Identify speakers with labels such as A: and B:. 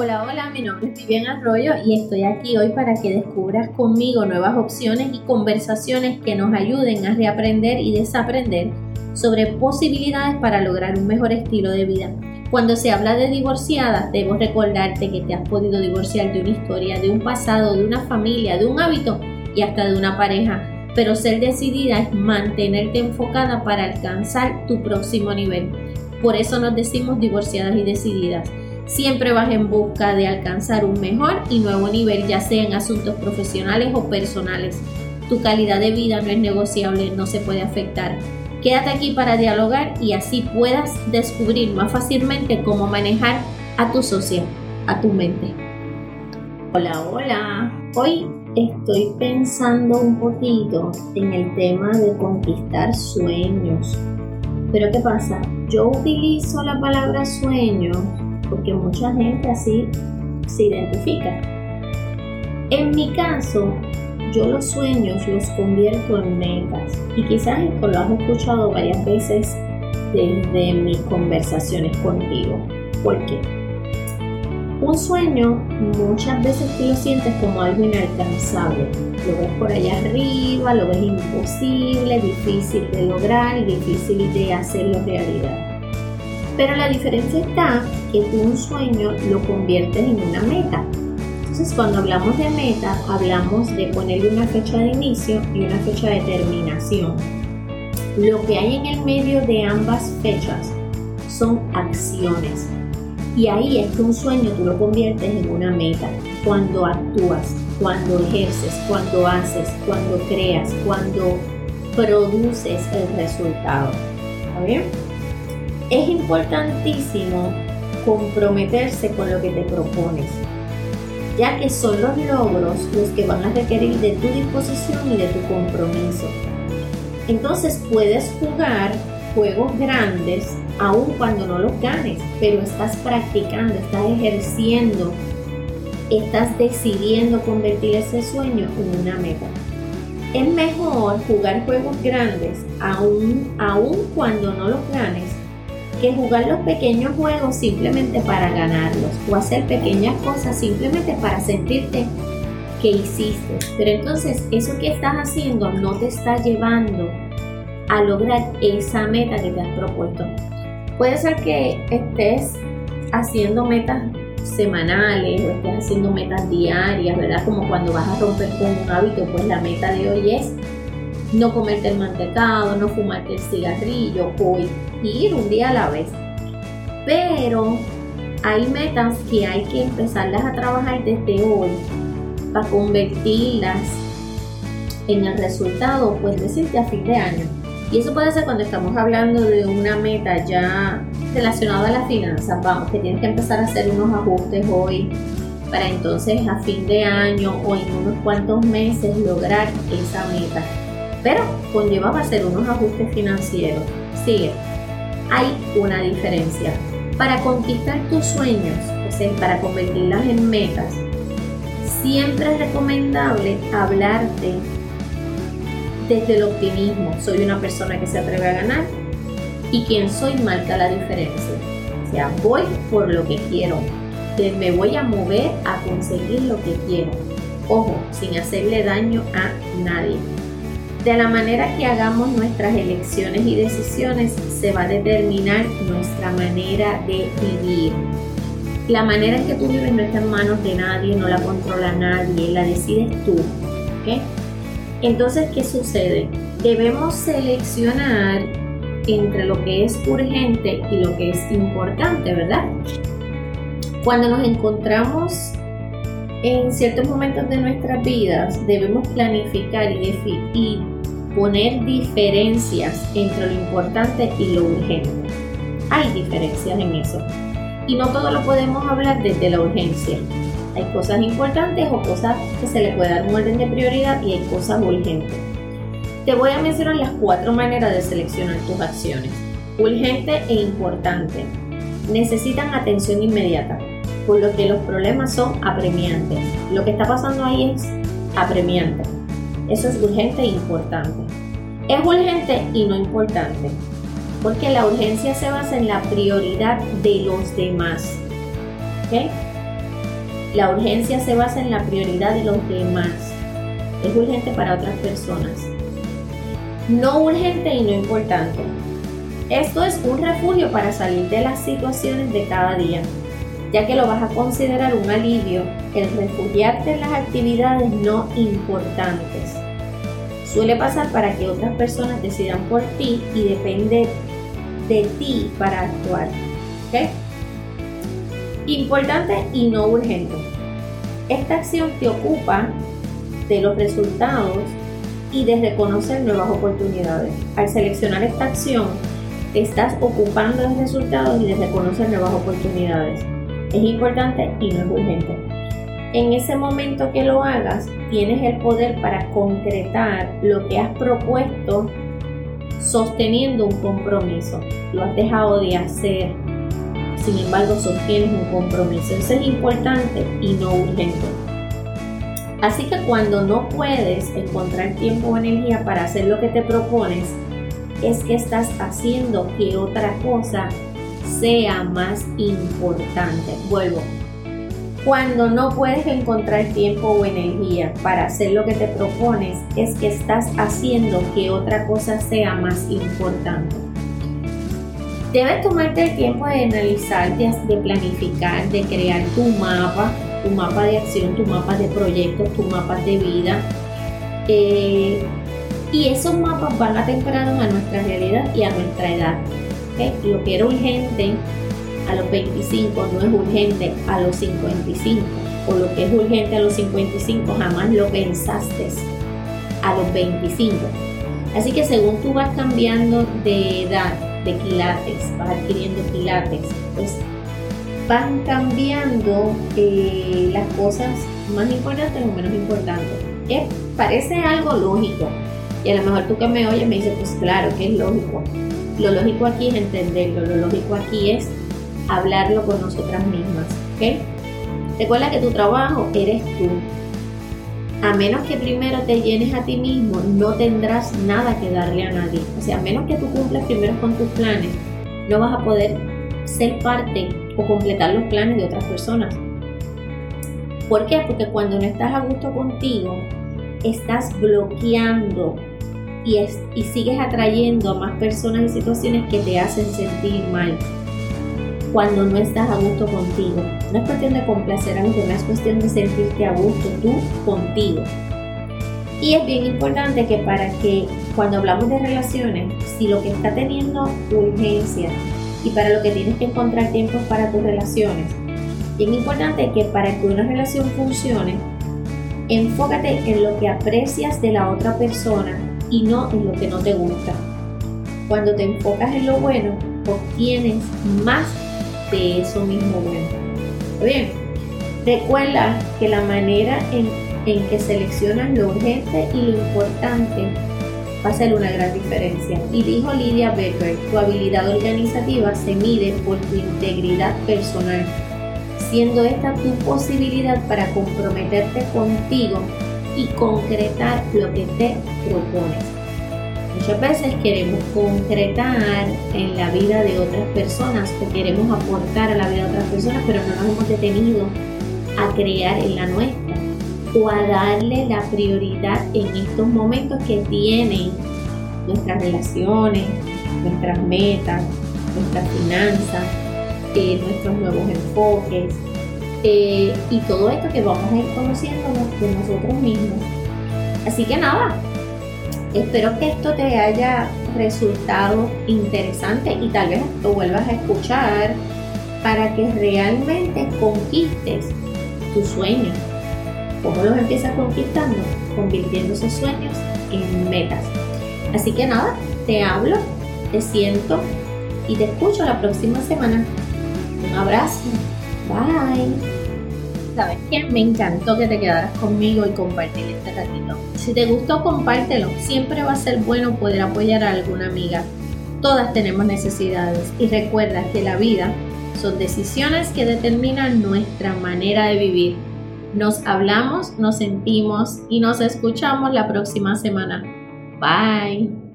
A: Hola, hola, mi nombre es Vivian Arroyo y estoy aquí hoy para que descubras conmigo nuevas opciones y conversaciones que nos ayuden a reaprender y desaprender sobre posibilidades para lograr un mejor estilo de vida. Cuando se habla de divorciadas, debo recordarte que te has podido divorciar de una historia, de un pasado, de una familia, de un hábito y hasta de una pareja. Pero ser decidida es mantenerte enfocada para alcanzar tu próximo nivel. Por eso nos decimos divorciadas y decididas. Siempre vas en busca de alcanzar un mejor y nuevo nivel, ya sea en asuntos profesionales o personales. Tu calidad de vida no es negociable, no se puede afectar. Quédate aquí para dialogar y así puedas descubrir más fácilmente cómo manejar a tu socia, a tu mente. Hola, hola. Hoy estoy pensando un poquito en el tema de conquistar sueños. Pero ¿qué pasa? Yo utilizo la palabra sueño porque mucha gente así se identifica. En mi caso, yo los sueños los convierto en metas y quizás esto lo has escuchado varias veces desde mis conversaciones contigo. ¿Por qué? Un sueño muchas veces tú lo sientes como algo inalcanzable. Lo ves por allá arriba, lo ves imposible, difícil de lograr y difícil de hacerlo realidad. Pero la diferencia está que un sueño lo conviertes en una meta. Entonces cuando hablamos de meta, hablamos de ponerle una fecha de inicio y una fecha de terminación. Lo que hay en el medio de ambas fechas son acciones. Y ahí es que un sueño tú lo conviertes en una meta. Cuando actúas, cuando ejerces, cuando haces, cuando creas, cuando produces el resultado. ¿Está bien? Es importantísimo comprometerse con lo que te propones, ya que son los logros los que van a requerir de tu disposición y de tu compromiso. Entonces puedes jugar juegos grandes aun cuando no los ganes, pero estás practicando, estás ejerciendo, estás decidiendo convertir ese sueño en una meta. Es mejor jugar juegos grandes aun, aun cuando no los ganes que jugar los pequeños juegos simplemente para ganarlos o hacer pequeñas cosas simplemente para sentirte que hiciste. Pero entonces eso que estás haciendo no te está llevando a lograr esa meta que te has propuesto. Puede ser que estés haciendo metas semanales o estés haciendo metas diarias, ¿verdad? Como cuando vas a romper con un hábito, pues la meta de hoy es no comerte el mantecado, no fumarte el cigarrillo o ir un día a la vez. Pero hay metas que hay que empezarlas a trabajar desde hoy para convertirlas en el resultado, pues decirte a fin de año. Y eso puede ser cuando estamos hablando de una meta ya relacionada a las finanzas, vamos, que tienes que empezar a hacer unos ajustes hoy para entonces a fin de año o en unos cuantos meses lograr esa meta pero conlleva hacer unos ajustes financieros. Sigue. Hay una diferencia. Para conquistar tus sueños, o sea, para convertirlas en metas, siempre es recomendable hablarte desde el optimismo. Soy una persona que se atreve a ganar y quien soy marca la diferencia. O sea, voy por lo que quiero. Me voy a mover a conseguir lo que quiero. Ojo, sin hacerle daño a nadie. De la manera que hagamos nuestras elecciones y decisiones se va a determinar nuestra manera de vivir. La manera en que tú vives no está en manos de nadie, no la controla nadie, la decides tú. Entonces, ¿qué sucede? Debemos seleccionar entre lo que es urgente y lo que es importante, ¿verdad? Cuando nos encontramos en ciertos momentos de nuestras vidas debemos planificar y, y poner diferencias entre lo importante y lo urgente. Hay diferencias en eso. Y no todo lo podemos hablar desde la urgencia. Hay cosas importantes o cosas que se le puede dar un orden de prioridad y hay cosas urgentes. Te voy a mencionar las cuatro maneras de seleccionar tus acciones. Urgente e importante. Necesitan atención inmediata por lo que los problemas son apremiantes. Lo que está pasando ahí es apremiante. Eso es urgente e importante. Es urgente y no importante, porque la urgencia se basa en la prioridad de los demás. La urgencia se basa en la prioridad de los demás. Es urgente para otras personas. No urgente y no importante. Esto es un refugio para salir de las situaciones de cada día, ya que lo vas a considerar un alivio el refugiarte en las actividades no importantes. Suele pasar para que otras personas decidan por ti y depende de ti para actuar. Importante y no urgente. Esta acción te ocupa de los resultados y de reconocer nuevas oportunidades. Al seleccionar esta acción, te estás ocupando de resultados y de reconocer nuevas oportunidades. Es importante y no es urgente. En ese momento que lo hagas, tienes el poder para concretar lo que has propuesto sosteniendo un compromiso. Lo has dejado de hacer, sin embargo sostienes un compromiso. Eso es importante y no urgente. Así que cuando no puedes encontrar tiempo o energía para hacer lo que te propones, es que estás haciendo que otra cosa sea más importante. Vuelvo. Cuando no puedes encontrar tiempo o energía para hacer lo que te propones, es que estás haciendo que otra cosa sea más importante. Debes tomarte el tiempo de analizar, de, planificar, de crear tu mapa, tu mapa de acción, tu mapa de proyectos, tu mapa de vida. Eh, y esos mapas van atemprados a nuestra realidad y a nuestra edad. Lo que era urgente a los 25 no es urgente a los 55. O lo que es urgente a los 55 jamás lo pensaste a los 25. Así que según tú vas cambiando de edad, de quilates, vas adquiriendo quilates, pues van cambiando eh, las cosas más importantes o menos importantes. parece algo lógico. Y a lo mejor tú que me oyes me dices, pues claro que es lógico. Lo lógico aquí es entenderlo, lo lógico aquí es hablarlo con nosotras mismas. ¿ok? Recuerda que tu trabajo eres tú. A menos que primero te llenes a ti mismo, no tendrás nada que darle a nadie. O sea, a menos que tú cumplas primero con tus planes, no vas a poder ser parte o completar los planes de otras personas. ¿Por qué? Porque cuando no estás a gusto contigo, estás bloqueando y, y sigues atrayendo a más personas y situaciones que te hacen sentir mal cuando no estás a gusto contigo. No es cuestión de complacer a los demás, es cuestión de sentirte a gusto tú contigo. Y es bien importante que para que cuando hablamos de relaciones, si lo que está teniendo urgencia y para lo que tienes que encontrar tiempo para tus relaciones, bien importante que para que una relación funcione, enfócate en lo que aprecias de la otra persona y no en lo que no te gusta. Cuando te enfocas en lo bueno, obtienes más de eso mismo bueno. Bien, recuerda que la manera en, que seleccionas lo urgente y lo importante va a ser una gran diferencia. Y dijo Lidia Becker, tu habilidad organizativa se mide por tu integridad personal, siendo esta tu posibilidad para comprometerte contigo y concretar lo que te propones. Muchas veces queremos concretar en la vida de otras personas o queremos aportar a la vida de otras personas, pero no nos hemos detenido a crear en la nuestra o a darle la prioridad en estos momentos que tienen nuestras relaciones, nuestras metas, nuestras finanzas, eh, nuestros nuevos enfoques eh, y todo esto que vamos a ir conociendo de nosotros mismos. Así que nada, Espero que esto te haya resultado interesante y tal vez lo vuelvas a escuchar para que realmente conquistes tus sueños. ¿Cómo los empiezas conquistando? Convirtiendo esos sueños en metas. Así que nada, te hablo, te siento y te escucho la próxima semana. Un abrazo. Bye. ¿Sabes qué? Me encantó que te quedaras conmigo y compartir este ratito. Si te gustó, compártelo. Siempre va a ser bueno poder apoyar a alguna amiga. Todas tenemos necesidades y recuerda que la vida son decisiones que determinan nuestra manera de vivir. Nos hablamos, nos sentimos y nos escuchamos la próxima semana. Bye.